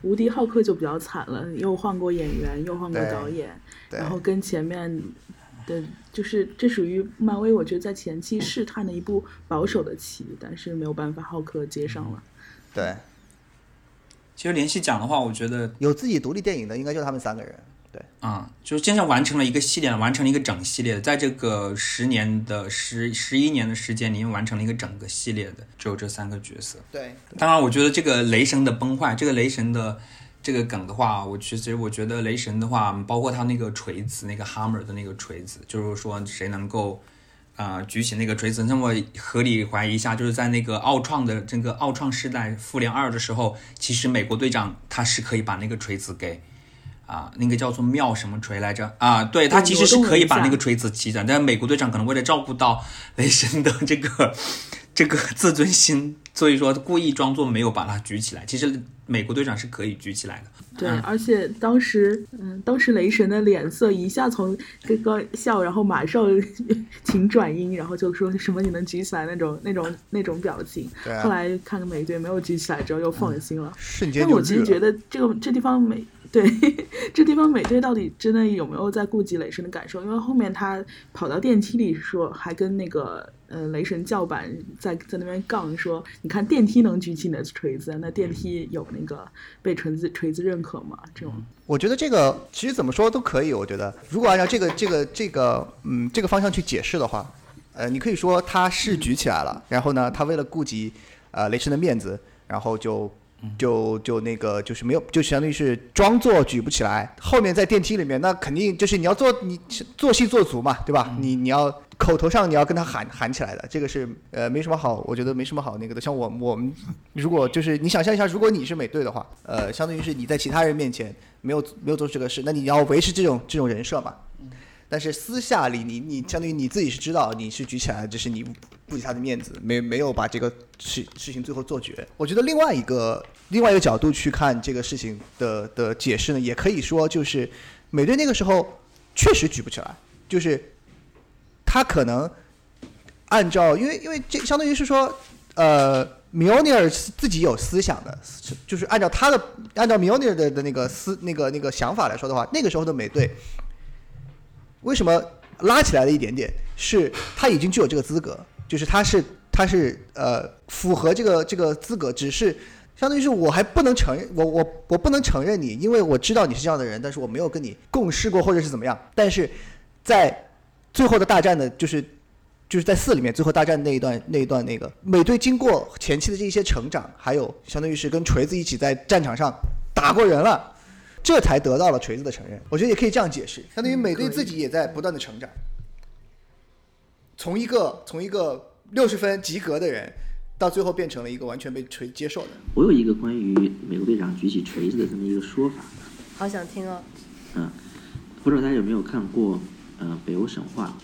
无敌浩克就比较惨了，又换过演员，又换过导演，然后跟前面的，就是这属于漫威，我觉得在前期试探的一部保守的棋，但是没有办法，浩克接上了。对，其实联系讲的话，我觉得有自己独立电影的应该就他们三个人，对，啊、就是真正完成了一个系列，完成了一个整系列的，在这个十年的十十一年的时间里面，完成了一个整个系列的，只有这三个角色。对，当然，我觉得这个雷神的崩坏，这个雷神的这个梗的话，我其实我觉得雷神的话，包括他那个锤子，那个 hammer 的那个锤子，就是说谁能够。啊、举起那个锤子，那么合理怀疑一下，就是在那个奥创的这个奥创时代复联二的时候，其实美国队长他是可以把那个锤子给啊，那个叫做妙什么锤来着啊？对他其实是可以把那个锤子击的，但美国队长可能为了照顾到 <laughs> 雷神的这个这个自尊心，<laughs> 所以说故意装作没有把它举起来。其实美国队长是可以举起来的。对，嗯而且当时，嗯，当时雷神的脸色一下从刚刚笑，然后马上 <laughs> 请转阴，然后就说什么你能举起来那种那种那种表情。对啊后来看个美队没有举起来之后又放心了。瞬间就但我其实。觉得这个这地方美对 <laughs> 这地方美队到底真的有没有在顾及雷神的感受？因为后面他跑到电梯里说，还跟那个呃雷神叫板在在那边杠说，你看电梯能举起你的锤子，那电梯有那个被锤子锤子认可吗？这种我觉得这个其实怎么说都可以。我觉得如果按照这个这个这个嗯这个方向去解释的话，呃，你可以说他是举起来了，然后呢，他为了顾及呃雷神的面子，然后就就就那个就是没有，就相当于是装作举不起来。后面在电梯里面，那肯定就是你要做你做戏做足嘛，对吧？你你要口头上你要跟他喊喊起来的，这个是呃没什么好，我觉得没什么好那个的。像我我们如果就是你想象一下，如果你是美队的话，呃，相当于是你在其他人面前没有没有做这个事，那你要维持这种这种人设嘛。但是私下里你，你相当于你自己是知道你是举起来，只是你不顾及他的面子，没没有把这个事事情最后做绝。我觉得另外一个另外一个角度去看这个事情的的解释呢，也可以说就是美队那个时候确实举不起来，就是他可能按照因为因为这相当于是说，呃，米欧尼尔是自己有思想的，就是按照他的按照米欧尼尔的的那个思那个那个想法来说的话，那个时候的美队为什么拉起来了一点点？是他已经具有这个资格，就是他是他是呃符合这个这个资格，只是相当于是我还不能承认我我我不能承认你，因为我知道你是这样的人，但是我没有跟你共事过或者是怎么样，但是在最后的大战的，就是就是在四里面最后大战那一段那一段那个美队经过前期的这一些成长，还有相当于是跟锤子一起在战场上打过人了，这才得到了锤子的承认。我觉得也可以这样解释，相当于美队自己也在不断的成长，从一个从一个六十分及格的人，到最后变成了一个完全被锤接受的。我有一个关于美国队长举起锤子的这么一个说法，好想听哦。嗯，不知道大家有没有看过呃北欧神话？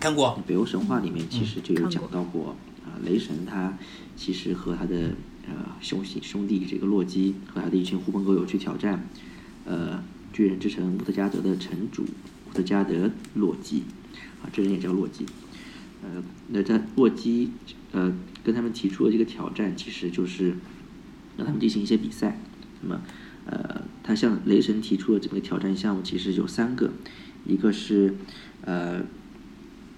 看过，北欧神话里面其实就有讲到过啊、雷神他其实和他的呃兄弟兄弟这个洛基和他的一群狐朋狗友去挑战呃巨人之城乌特加德的城主乌特加德洛基啊，这人也叫洛基。呃，那他洛基呃跟他们提出的这个挑战，其实就是让他们进行一些比赛。那么呃，他向雷神提出的这个挑战项目其实有三个，一个是呃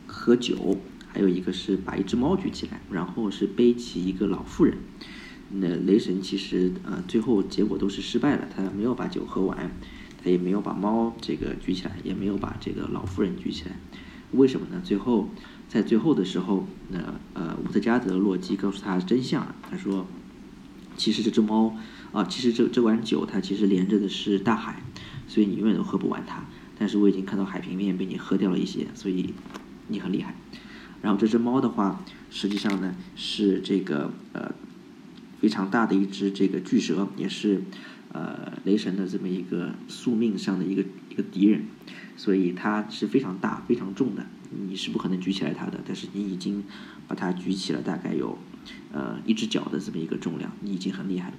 喝酒，还有一个是把一只猫举起来，然后是背起一个老妇人。那雷神其实呃最后结果都是失败了，他没有把酒喝完，他也没有把猫这个举起来，也没有把这个老妇人举起来。为什么呢？最后在最后的时候，那呃乌特加德洛基告诉他真相了，他说其实这只猫啊，其实这这碗酒它其实连着的是大海，所以你永远都喝不完它。但是我已经看到海平面被你喝掉了一些，所以你很厉害。然后这只猫的话，实际上呢是这个呃非常大的一只这个巨蛇，也是呃雷神的这么一个宿命上的一个一个敌人，所以它是非常大、非常重的，你是不可能举起来它的。但是你已经把它举起了大概有呃一只脚的这么一个重量，你已经很厉害了。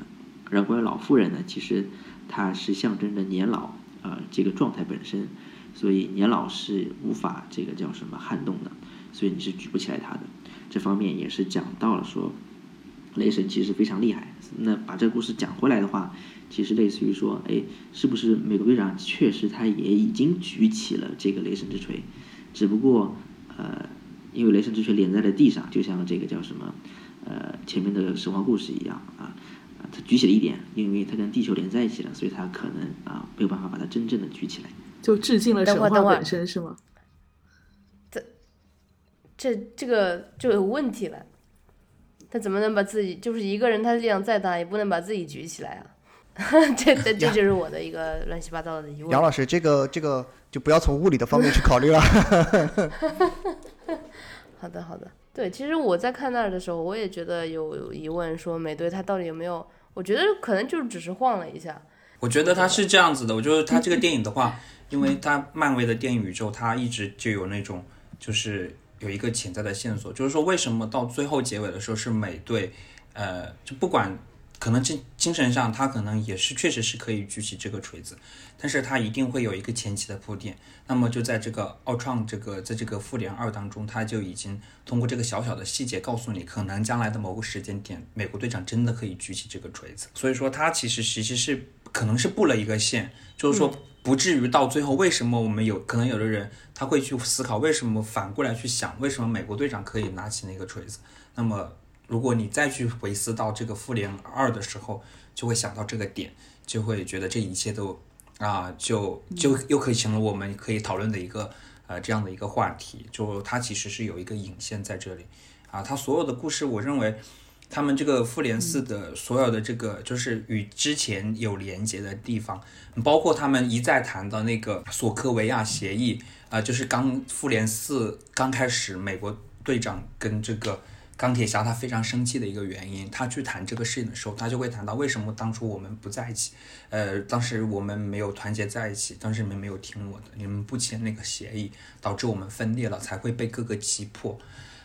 然后关于老妇人呢，其实它是象征着年老呃这个状态本身，所以年老是无法这个叫什么撼动的，所以你是举不起来它的。这方面也是讲到了说，雷神其实非常厉害。那把这个故事讲回来的话，其实类似于说，哎，是不是美国队长确实他也已经举起了这个雷神之锤，只不过呃，因为雷神之锤连在了地上，就像这个叫什么呃前面的神话故事一样啊。啊，他举起了一点，因为他跟地球连在一起了，所以他可能啊没有办法把它真正的举起来。就致敬了神话本身是吗？这这这个就有问题了，他怎么能把自己就是一个人，他力量再大，也不能把自己举起来啊？<laughs> <laughs> 这这这就是我的一个乱七八糟的疑问。杨老师，这个这个就不要从物理的方面去考虑了。<laughs> 好的好的，对，其实我在看那儿的时候，我也觉得有有疑问，说美队他到底有没有？我觉得可能就只是晃了一下，我觉得他是这样子的，我觉得他这个电影的话，因为他漫威的电影宇宙，他一直就有那种就是有一个潜在的线索，就是说为什么到最后结尾的时候是美队，呃，就不管可能精精神上他可能也是确实是可以举起这个锤子，但是他一定会有一个前期的铺垫。那么就在这个奥创这个在这个复联二当中，他就已经通过这个小小的细节告诉你，可能将来的某个时间点，美国队长真的可以举起这个锤子。所以说他其实其实是可能是布了一个线，就是说不至于到最后为什么我们有可能有的人他会去思考为什么反过来去想为什么美国队长可以拿起那个锤子，那么。如果你再去回思到这个复联二的时候，就会想到这个点，就会觉得这一切都啊，就就又可以成了我们可以讨论的一个呃这样的一个话题。就它其实是有一个引线在这里啊，它所有的故事，我认为他们这个复联四的所有的这个就是与之前有连接的地方，包括他们一再谈到那个索科维亚协议啊、就是刚复联四刚开始，美国队长跟这个。钢铁侠他非常生气的一个原因，他去谈这个事情的时候，他就会谈到为什么当初我们不在一起，呃，当时我们没有团结在一起，当时你们没有听我的，你们不签那个协议，导致我们分裂了，才会被各个击破。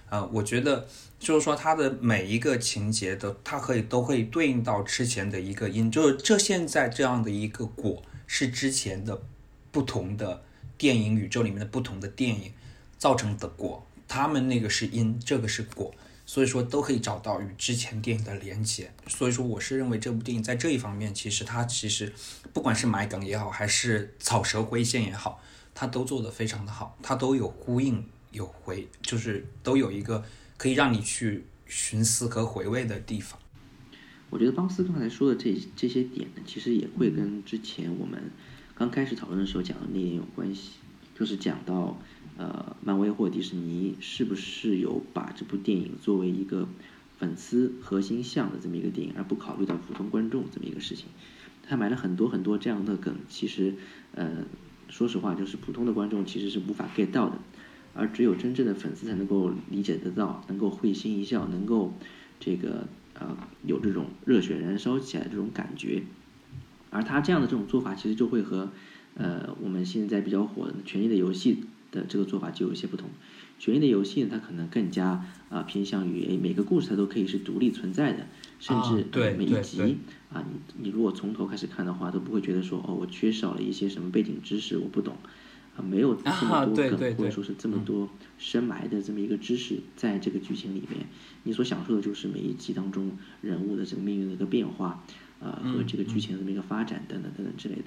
呃，我觉得就是说他的每一个情节的，它可以都会对应到之前的一个因，就是这现在这样的一个果是之前的不同的电影宇宙里面的不同的电影造成的果，他们那个是因，这个是果。所以说都可以找到与之前电影的连接。所以说我是认为这部电影在这一方面，其实它其实不管是埋梗也好，还是草蛇灰线也好，它都做得非常的好，它都有呼应有回，就是都有一个可以让你去寻思和回味的地方。我觉得邦斯刚才说的这这些点呢，其实也会跟之前我们刚开始讨论的时候讲的那点有关系，就是讲到呃，漫威或迪士尼是不是有把这部电影作为一个粉丝核心向的这么一个电影，而不考虑到普通观众这么一个事情。他埋了很多很多这样的梗，其实呃，说实话，就是普通的观众其实是无法 get 到的，而只有真正的粉丝才能够理解得到，能够会心一笑，能够这个。呃，有这种热血燃烧起来这种感觉，而他这样的这种做法，其实就会和呃我们现在比较火的《权力的游戏》的这个做法就有一些不同。《权力的游戏》呢，它可能更加啊偏向于诶每个故事它都可以是独立存在的，甚至每一集啊你你如果从头开始看的话，都不会觉得说哦我缺少了一些什么背景知识我不懂。啊，没有这么多梗，或者说是这么多深埋的这么一个知识，在这个剧情里面，你所享受的就是每一集当中人物的这个命运的一个变化，啊，和这个剧情的这么一个发展等等等等之类的，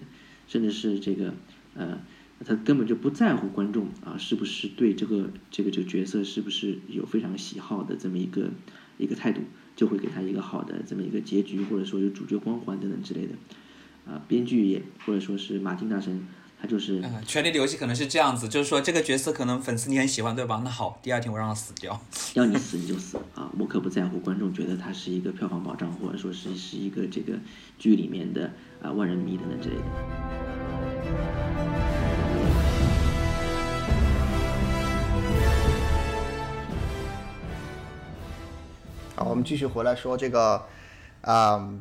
甚至是这个呃，他根本就不在乎观众啊是不是对这个这个这个角色是不是有非常喜好的这么一个一个态度，就会给他一个好的这么一个结局，或者说有主角光环等等之类的，啊，编剧也或者说是马丁大神。他就是《权力的游戏》可能是这样子，就是说这个角色可能粉丝你很喜欢，对吧？那好，第二天我让他死掉，要你死你就死啊！我可不在乎观众觉得他是一个票房保障，或者说是是一个这个剧里面的啊万人迷等等之类的。好，我们继续回来说这个，啊，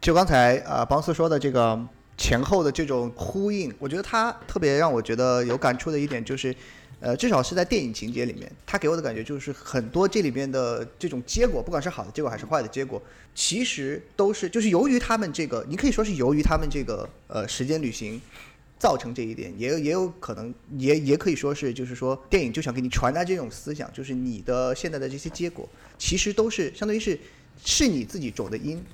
就刚才啊邦斯说的这个。前后的这种呼应，我觉得他特别让我觉得有感触的一点就是，呃，至少是在电影情节里面，他给我的感觉就是很多这里面的这种结果，不管是好的结果还是坏的结果，其实都是就是由于他们这个，你可以说是由于他们这个呃时间旅行造成这一点，也也有可能也也可以说是就是说电影就想给你传达这种思想，就是你的现在的这些结果其实都是相当于是是你自己种的因。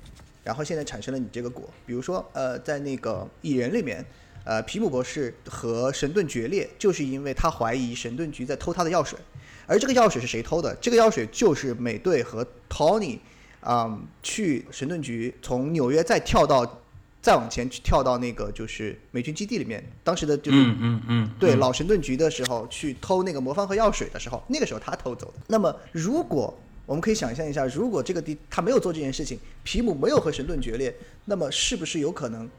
然后现在产生了你这个果，比如说，呃，在那个蚁人里面，呃，皮姆博士和神盾决裂，就是因为他怀疑神盾局在偷他的药水，而这个药水是谁偷的？这个药水就是美队和 Tony，啊，去神盾局从纽约再跳到，再往前去跳到那个就是美军基地里面，当时的就是嗯嗯嗯，对老神盾局的时候去偷那个魔方和药水的时候，那个时候他偷走的。那么如果我们可以想象一下，如果这个地他没有做这件事情，皮姆没有和神盾决裂，那么是不是有可能，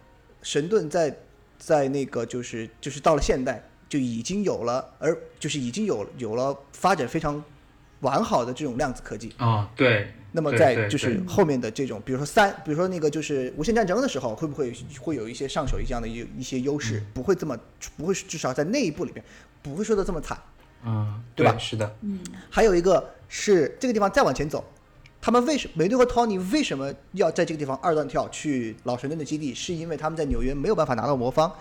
神盾在在那个就是就是到了现代就已经有了，而就是已经有有了发展非常完好的这种量子科技啊？对。那么在就是后面的这种，比如说三，比如说那个就是无限战争的时候，会不会会有一些上手一样的一一些优势？不会这么不会至少在那一步里边不会说的这么惨。嗯，对吧？是的，嗯，还有一个是这个地方再往前走，他们为什么美队和托尼为什么要在这个地方二段跳去老神盾的基地？是因为他们在纽约没有办法拿到魔方，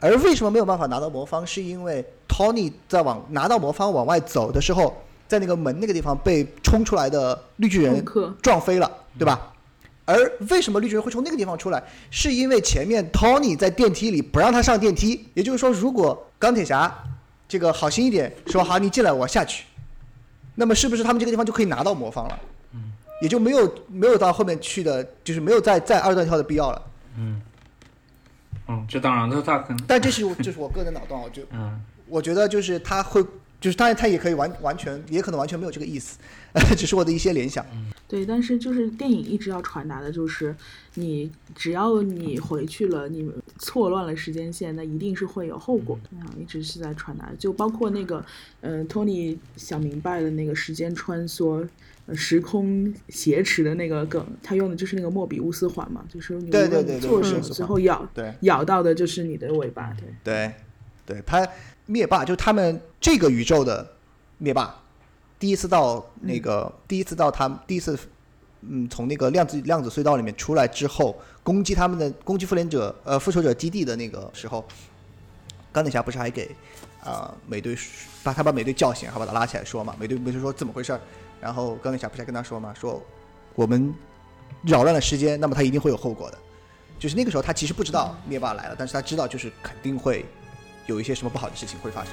而为什么没有办法拿到魔方？是因为托尼在往拿到魔方往外走的时候，在那个门那个地方被冲出来的绿巨人撞飞了，对吧？而为什么绿巨人会从那个地方出来？是因为前面托尼在电梯里不让他上电梯，也就是说，如果钢铁侠。这个好心一点说好，你进来，我下去。那么是不是他们这个地方就可以拿到魔方了？嗯，也就没有没有到后面去的，就是没有再再二段跳的必要了。嗯，嗯，这当然，那他可能，但这是就是我个人的脑洞，我就 <laughs> 嗯，我觉得就是他会，就是当然他也可以完完全，也可能完全没有这个意思，<laughs> 只是我的一些联想。对，但是就是电影一直要传达的就是。你只要你回去了，你错乱了时间线，那一定是会有后果的。一直是在传达，就包括那个，嗯，托尼想明白了那个时间穿梭、时空挟持的那个梗，他用的就是那个莫比乌斯环嘛，就是你对对对错什么，最后咬对咬到的就是你的尾巴，对对对，他灭霸就他们这个宇宙的灭霸，第一次到那个第一次到他第一次。嗯，从那个量子量子隧道里面出来之后，攻击他们的攻击复联者呃复仇者基地的那个时候，钢铁侠不是还给啊美队把他把美队叫醒，还把他拉起来说嘛？美队不是说怎么回事儿？然后钢铁侠不是还跟他说嘛，说我们扰乱了时间，那么他一定会有后果的。就是那个时候他其实不知道灭霸来了，但是他知道就是肯定会有一些什么不好的事情会发生。